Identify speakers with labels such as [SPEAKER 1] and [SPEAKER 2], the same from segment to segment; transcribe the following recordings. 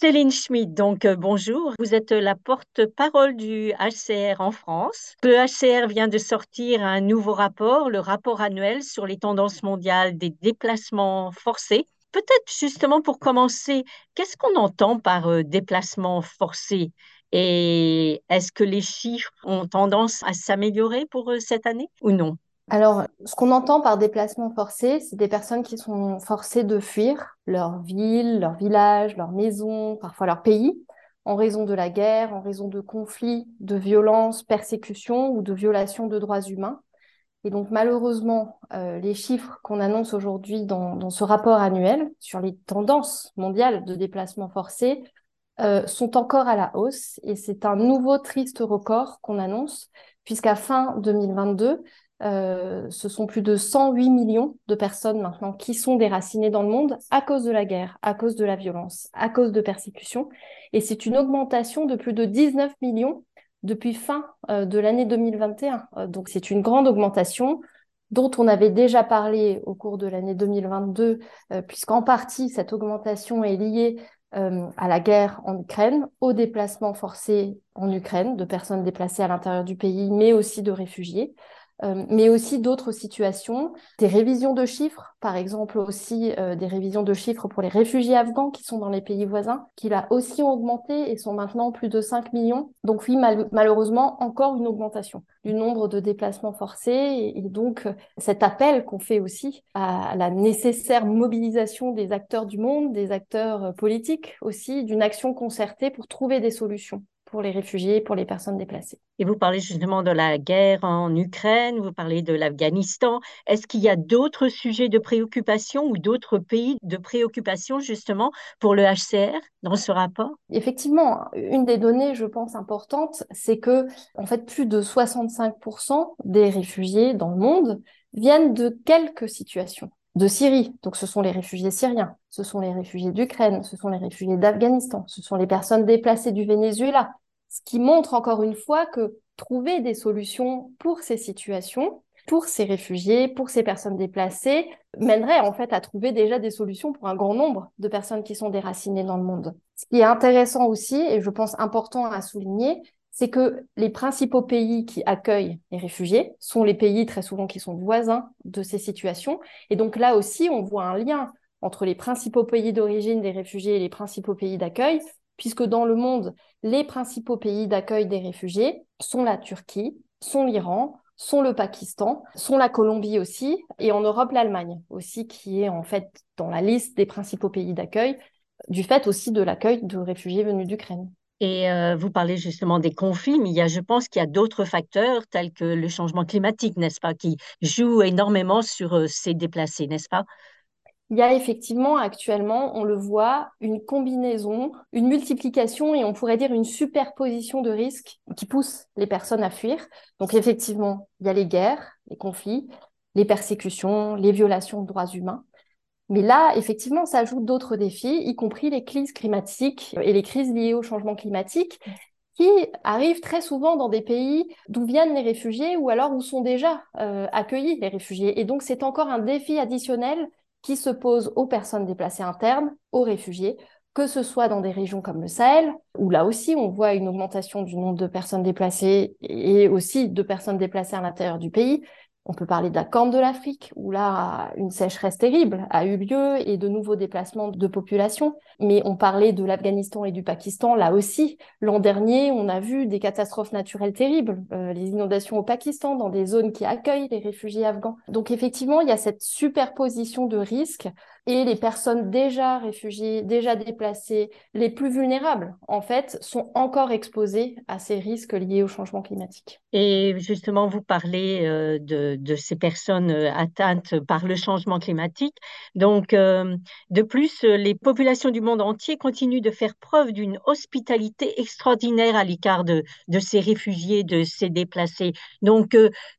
[SPEAKER 1] Céline Schmidt, donc euh, bonjour. Vous êtes la porte-parole du HCR en France. Le HCR vient de sortir un nouveau rapport, le rapport annuel sur les tendances mondiales des déplacements forcés. Peut-être justement pour commencer, qu'est-ce qu'on entend par euh, déplacement forcé et est-ce que les chiffres ont tendance à s'améliorer pour euh, cette année ou non?
[SPEAKER 2] Alors, ce qu'on entend par déplacement forcé, c'est des personnes qui sont forcées de fuir leur ville, leur village, leur maison, parfois leur pays, en raison de la guerre, en raison de conflits, de violences, persécutions ou de violations de droits humains. Et donc, malheureusement, euh, les chiffres qu'on annonce aujourd'hui dans, ce rapport annuel sur les tendances mondiales de déplacement forcé euh, sont encore à la hausse. Et c'est un nouveau triste record qu'on annonce, puisqu'à fin 2022, euh, ce sont plus de 108 millions de personnes maintenant qui sont déracinées dans le monde à cause de la guerre, à cause de la violence, à cause de persécutions. Et c'est une augmentation de plus de 19 millions depuis fin euh, de l'année 2021. Euh, donc c'est une grande augmentation dont on avait déjà parlé au cours de l'année 2022, puisqu'en partie cette augmentation est liée à la guerre en Ukraine, aux déplacements forcés en Ukraine de personnes déplacées à l'intérieur du pays, mais aussi de réfugiés. Euh, mais aussi d'autres situations, des révisions de chiffres, par exemple aussi euh, des révisions de chiffres pour les réfugiés afghans qui sont dans les pays voisins, qui là aussi ont augmenté et sont maintenant plus de 5 millions. Donc oui, malheureusement, encore une augmentation du nombre de déplacements forcés et, donc euh, cet appel qu'on fait aussi à la nécessaire mobilisation des acteurs du monde, des acteurs politiques aussi, d'une action concertée pour trouver des solutions pour les réfugiés, pour les personnes déplacées.
[SPEAKER 1] Et vous parlez justement de la guerre en Ukraine, vous parlez de l'Afghanistan. Est-ce qu'il y a d'autres sujets de préoccupation ou d'autres pays de préoccupation justement pour le HCR dans ce rapport?
[SPEAKER 2] Effectivement, une des données, je pense, importantes, c'est que en fait, plus de 65% des réfugiés dans le monde viennent de quelques situations de Syrie. Donc ce sont les réfugiés syriens, ce sont les réfugiés d'Ukraine, ce sont les réfugiés d'Afghanistan, ce sont les personnes déplacées du Venezuela. Ce qui montre encore une fois que trouver des solutions pour ces situations, pour ces réfugiés, pour ces personnes déplacées, mènerait en fait à trouver déjà des solutions pour un grand nombre de personnes qui sont déracinées dans le monde. Ce qui est intéressant aussi, et je pense important à souligner, c'est que les principaux pays qui accueillent les réfugiés sont les pays très souvent qui sont voisins de ces situations. Et donc là aussi, on voit un lien entre les principaux pays d'origine des réfugiés et les principaux pays d'accueil, puisque dans le monde, les principaux pays d'accueil des réfugiés sont la Turquie, sont l'Iran, sont le Pakistan, sont la Colombie aussi, et en Europe, l'Allemagne aussi, qui est en fait dans la liste des principaux pays d'accueil, du fait aussi de l'accueil de réfugiés venus d'Ukraine.
[SPEAKER 1] Et euh, vous parlez justement des conflits, mais il y a, je pense qu'il y a d'autres facteurs tels que le changement climatique, n'est-ce pas, qui jouent énormément sur euh, ces déplacés, n'est-ce pas?
[SPEAKER 2] Il y a effectivement actuellement, on le voit, une combinaison, une multiplication et on pourrait dire une superposition de risques qui poussent les personnes à fuir. Donc effectivement, il y a les guerres, les conflits, les persécutions, les violations de droits humains. Mais là, effectivement, ça ajoute d'autres défis, y compris les crises climatiques et les crises liées au changement climatique, qui arrivent très souvent dans des pays d'où viennent les réfugiés ou alors où sont déjà euh, accueillis les réfugiés. Et donc, c'est encore un défi additionnel qui se pose aux personnes déplacées internes, aux réfugiés, que ce soit dans des régions comme le Sahel, où là aussi on voit une augmentation du nombre de personnes déplacées et aussi de personnes déplacées à l'intérieur du pays, on peut parler de la Corne de l'Afrique, où là, une sécheresse terrible a eu lieu et de nouveaux déplacements de population. Mais on parlait de l'Afghanistan et du Pakistan, là aussi. L'an dernier, on a vu des catastrophes naturelles terribles, euh, les inondations au Pakistan, dans des zones qui accueillent les réfugiés afghans. Donc effectivement, il y a cette superposition de risques et les personnes déjà réfugiées, déjà déplacées, les plus vulnérables, en fait, sont encore exposées à ces risques liés au changement climatique.
[SPEAKER 1] Et justement, vous parlez euh, de, ces personnes euh, atteintes par le changement climatique. Donc, euh, de plus, les populations du monde entier continuent de faire preuve d'une hospitalité extraordinaire à l'écart de, ces réfugiés, de ces déplacés. Donc,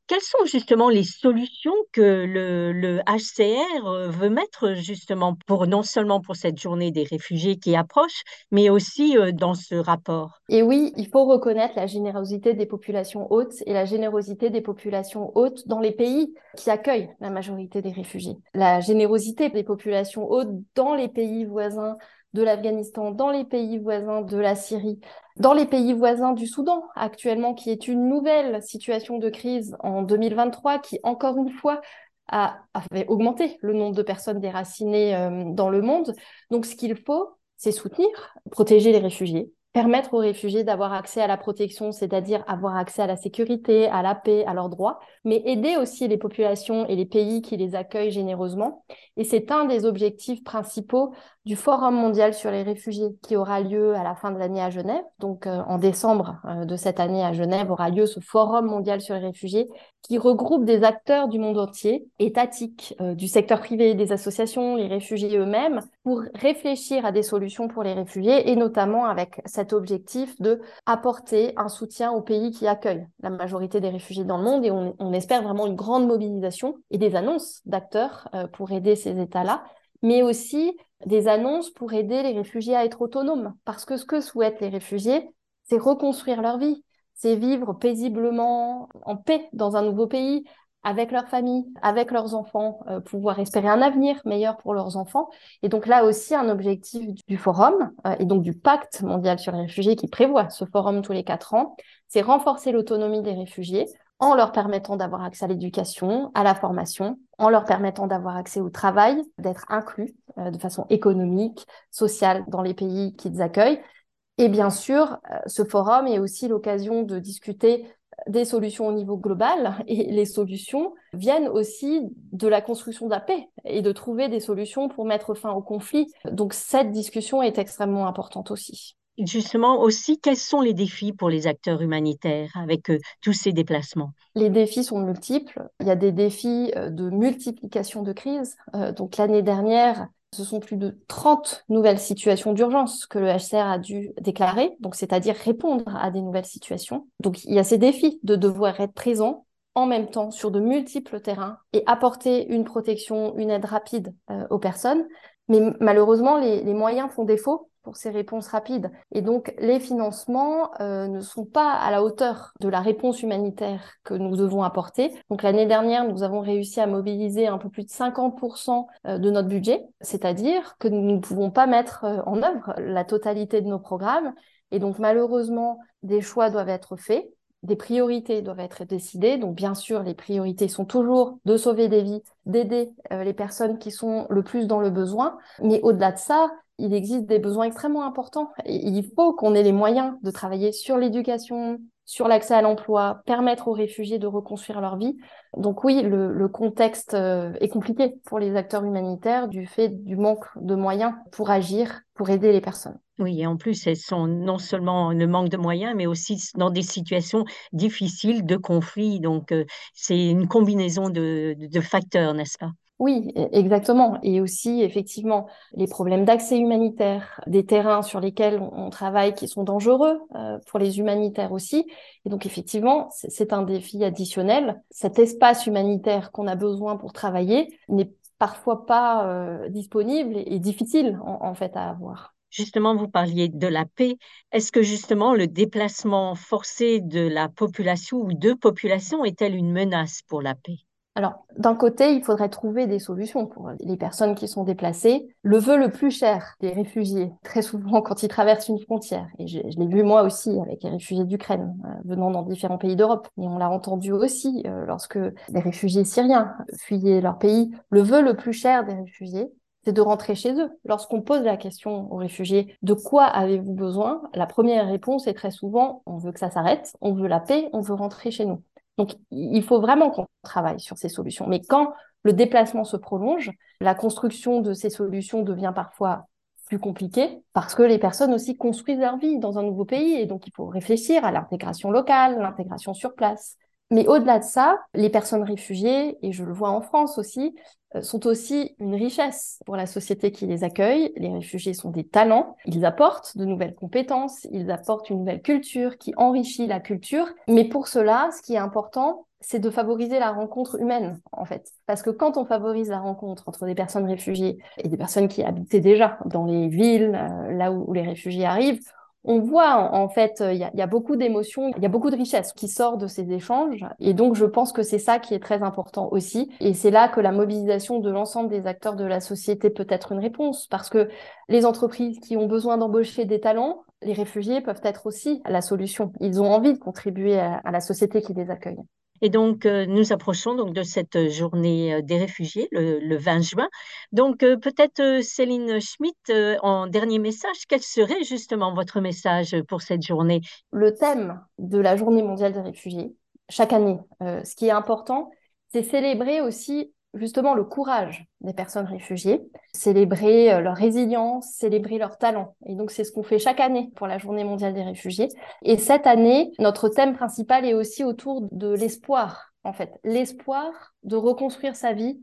[SPEAKER 1] quelles sont justement les solutions que le, HCR veut mettre justement pour non seulement pour cette journée des réfugiés qui approche, mais aussi dans ce rapport?
[SPEAKER 2] Et oui, il faut reconnaître la générosité des populations et la générosité des populations hautes dans les pays qui accueillent la majorité des réfugiés. La générosité des populations hautes dans les pays voisins de l'Afghanistan, dans les pays voisins de la Syrie, dans les pays voisins du Soudan actuellement, qui est une nouvelle situation de crise en 2023, qui encore une fois a, fait augmenter le nombre de personnes déracinées euh, dans le monde. Donc ce qu'il faut, c'est soutenir, protéger les réfugiés, permettre aux réfugiés d'avoir accès à la protection, c'est-à-dire avoir accès à la sécurité, à la paix, à leurs droits, mais aider aussi les populations et les pays qui les accueillent généreusement. Et c'est un des objectifs principaux du Forum mondial sur les réfugiés qui aura lieu à la fin de l'année à Genève. Donc euh, en décembre euh, de cette année à Genève aura lieu ce Forum mondial sur les réfugiés qui regroupe des acteurs du monde entier, étatiques, euh, du secteur privé, des associations, les réfugiés eux-mêmes, pour réfléchir à des solutions pour les réfugiés et notamment avec cet objectif de apporter un soutien aux pays qui accueillent la majorité des réfugiés dans le monde et on, on espère vraiment une grande mobilisation et des annonces d'acteurs pour aider ces États-là mais aussi des annonces pour aider les réfugiés à être autonomes. Parce que ce que souhaitent les réfugiés, c'est reconstruire leur vie, c'est vivre paisiblement, en paix dans un nouveau pays, avec leur famille, avec leurs enfants, euh, pouvoir espérer un avenir meilleur pour leurs enfants. Et donc là aussi, un objectif du forum euh, et donc du pacte mondial sur les réfugiés qui prévoit ce forum tous les quatre ans, c'est renforcer l'autonomie des réfugiés en leur permettant d'avoir accès à l'éducation, à la formation, en leur permettant d'avoir accès au travail, d'être inclus euh, de façon économique, sociale dans les pays qu'ils accueillent. Et bien sûr, euh, ce forum est aussi l'occasion de discuter des solutions au niveau global et les solutions viennent aussi de la construction de la paix et de trouver des solutions pour mettre fin au conflit. Donc cette discussion est extrêmement importante aussi
[SPEAKER 1] justement aussi, quels sont les défis pour les acteurs humanitaires avec euh, tous ces déplacements?
[SPEAKER 2] Les défis sont multiples. Il y a des défis euh, de multiplication de crises. Euh, donc l'année dernière, ce sont plus de 30 nouvelles situations d'urgence que le HCR a dû déclarer, donc c'est-à-dire répondre à des nouvelles situations. Donc il y a ces défis de devoir être présent en même temps sur de multiples terrains et apporter une protection, une aide rapide aux personnes. Mais malheureusement, les moyens font défaut pour ces réponses rapides. Et donc, les financements euh, ne sont pas à la hauteur de la réponse humanitaire que nous devons apporter. Donc, l'année dernière, nous avons réussi à mobiliser un peu plus de 50% euh, de notre budget, c'est-à-dire que nous ne pouvons pas mettre euh, en œuvre la totalité de nos programmes. Et donc, malheureusement, des choix doivent être faits des priorités doivent être décidées. Donc, bien sûr, les priorités sont toujours de sauver des vies, d'aider les personnes qui sont le plus dans le besoin. Mais au-delà de ça, il existe des besoins extrêmement importants. Et il faut qu'on ait les moyens de travailler sur l'éducation, sur l'accès à l'emploi, permettre aux réfugiés de reconstruire leur vie. Donc oui, le, contexte euh, est compliqué pour les acteurs humanitaires du fait du manque de moyens pour agir, pour aider les personnes.
[SPEAKER 1] Oui, et en plus, elles sont non seulement le manque de moyens, mais aussi dans des situations difficiles de conflit. Donc, euh, c'est une combinaison de facteurs, n'est-ce pas?
[SPEAKER 2] Oui, e-, exactement. Et aussi, effectivement, les problèmes d'accès humanitaire, des terrains sur lesquels on travaille qui sont dangereux euh, pour les humanitaires aussi. Et donc, effectivement, c'est un défi additionnel. Cet espace humanitaire qu'on a besoin pour travailler n'est parfois pas euh, disponible et, difficile en fait à avoir.
[SPEAKER 1] Justement, vous parliez de la paix. Est-ce que justement le déplacement forcé de la population ou de populations est-elle une menace pour la paix?
[SPEAKER 2] Alors, d'un côté, il faudrait trouver des solutions pour les personnes qui sont déplacées. Le vœu le plus cher des réfugiés, très souvent quand ils traversent une frontière, et je, l'ai vu moi aussi avec les réfugiés d'Ukraine euh, venant dans différents pays d'Europe, et on l'a entendu aussi euh, lorsque les réfugiés syriens fuyaient leur pays, le vœu le plus cher des réfugiés, c'est de rentrer chez eux. Lorsqu'on pose la question aux réfugiés, de quoi avez-vous besoin? La première réponse est très souvent, on veut que ça s'arrête, on veut la paix, on veut rentrer chez nous. Donc, il faut vraiment qu'on travaille sur ces solutions. Mais quand le déplacement se prolonge, la construction de ces solutions devient parfois plus compliquée parce que les personnes aussi construisent leur vie dans un nouveau pays et donc il faut réfléchir à l'intégration locale, l'intégration sur place. Mais au-delà de ça, les personnes réfugiées, et je le vois en France aussi, sont aussi une richesse pour la société qui les accueille. Les réfugiés sont des talents, ils apportent de nouvelles compétences, ils apportent une nouvelle culture qui enrichit la culture. Mais pour cela, ce qui est important, c'est de favoriser la rencontre humaine, en fait. Parce que quand on favorise la rencontre entre des personnes réfugiées et des personnes qui habitaient déjà dans les villes, euh, là où les réfugiés arrivent, on voit en fait, il y a, beaucoup d'émotions, il y a beaucoup de richesses qui sortent de ces échanges. Et donc, je pense que c'est ça qui est très important aussi. Et c'est là que la mobilisation de l'ensemble des acteurs de la société peut être une réponse. Parce que les entreprises qui ont besoin d'embaucher des talents, les réfugiés peuvent être aussi la solution. Ils ont envie de contribuer à la société qui les accueille.
[SPEAKER 1] Et donc, euh, nous approchons donc de cette journée euh, des réfugiés, le, le 20 juin. Donc, euh, peut-être Céline Schmitt, en dernier message, quel serait justement votre message pour cette journée?
[SPEAKER 2] Le thème de la journée mondiale des réfugiés, chaque année, ce qui est important, c'est célébrer aussi justement le courage des personnes réfugiées, célébrer euh, leur résilience, célébrer leur talent. Et donc c'est ce qu'on fait chaque année pour la Journée mondiale des réfugiés. Et cette année, notre thème principal est aussi autour de l'espoir, en fait, l'espoir de reconstruire sa vie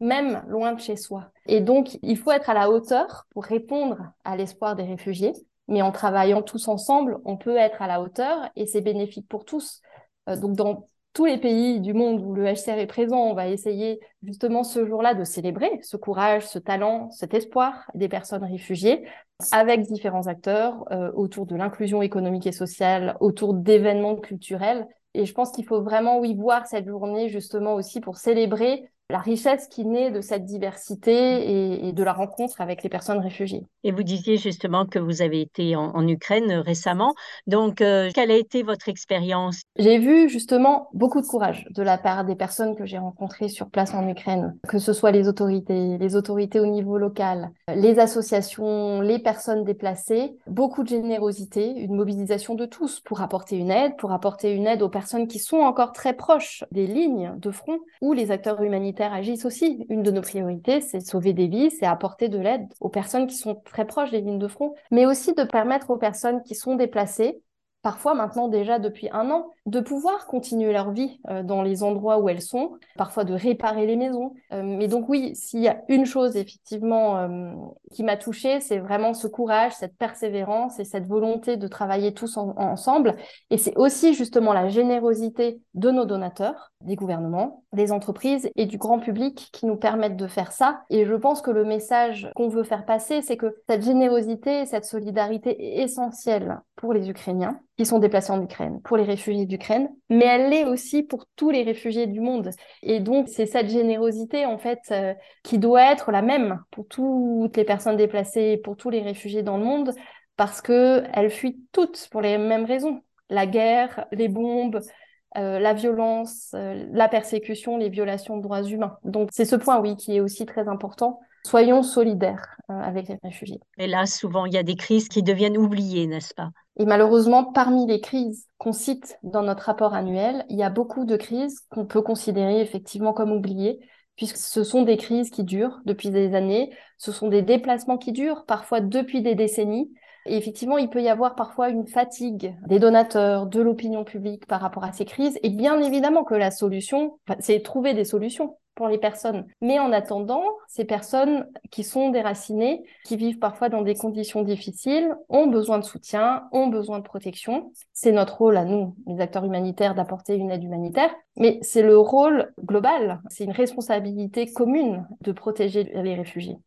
[SPEAKER 2] même loin de chez soi. Et donc, il faut être à la hauteur pour répondre à l'espoir des réfugiés. Mais en travaillant tous ensemble, on peut être à la hauteur et c'est bénéfique pour tous. Euh, donc, dans tous les pays du monde où le HCR est présent, on va essayer justement ce jour-là de célébrer ce courage, ce talent, cet espoir des personnes réfugiées avec différents acteurs euh, autour de l'inclusion économique et sociale, autour d'événements culturels. Et je pense qu'il faut vraiment, oui, voir cette journée justement aussi pour célébrer la richesse qui naît de cette diversité et, et, de la rencontre avec les personnes réfugiées.
[SPEAKER 1] Et vous disiez justement que vous avez été en, en Ukraine récemment. Donc, euh, quelle a été votre expérience?
[SPEAKER 2] J'ai vu justement beaucoup de courage de la part des personnes que j'ai rencontrées sur place en Ukraine, que ce soit les autorités, les autorités au niveau local, les associations, les personnes déplacées, beaucoup de générosité, une mobilisation de tous pour apporter une aide, pour apporter une aide aux personnes qui sont encore très proches des lignes de front ou les acteurs humanitaires agissent aussi. Une de nos priorités, c'est sauver des vies, c'est apporter de l'aide aux personnes qui sont très proches des lignes de front, mais aussi de permettre aux personnes qui sont déplacées parfois maintenant déjà depuis un an, de pouvoir continuer leur vie euh, dans les endroits où elles sont, parfois de réparer les maisons. Euh, mais donc oui, s'il y a une chose effectivement euh, qui m'a touchée, c'est vraiment ce courage, cette persévérance et cette volonté de travailler tous en, ensemble. Et c'est aussi justement la générosité de nos donateurs, des gouvernements, des entreprises et du grand public qui nous permettent de faire ça. Et je pense que le message qu'on veut faire passer, c'est que cette générosité, cette solidarité est essentielle pour les Ukrainiens qui sont déplacés en Ukraine, pour les réfugiés d'Ukraine, mais elle l'est aussi pour tous les réfugiés du monde. Et donc, c'est cette générosité, en fait, euh, qui doit être la même pour toutes les personnes déplacées, pour tous les réfugiés dans le monde, parce qu'elles fuient toutes pour les mêmes raisons. La guerre, les bombes, euh, la violence, euh, la persécution, les violations de droits humains. Donc, c'est ce point, oui, qui est aussi très important. Soyons solidaires avec les réfugiés.
[SPEAKER 1] Et là, souvent, il y a des crises qui deviennent oubliées, n'est-ce pas?
[SPEAKER 2] Et malheureusement, parmi les crises qu'on cite dans notre rapport annuel, il y a beaucoup de crises qu'on peut considérer effectivement comme oubliées, puisque ce sont des crises qui durent depuis des années, ce sont des déplacements qui durent parfois depuis des décennies. Et effectivement, il peut y avoir parfois une fatigue des donateurs, de l'opinion publique par rapport à ces crises. Et bien évidemment que la solution, c'est trouver des solutions pour les personnes. Mais en attendant, ces personnes qui sont déracinées, qui vivent parfois dans des conditions difficiles, ont besoin de soutien, ont besoin de protection. C'est notre rôle à nous, les acteurs humanitaires, d'apporter une aide humanitaire. Mais c'est le rôle global, c'est une responsabilité commune de protéger les réfugiés.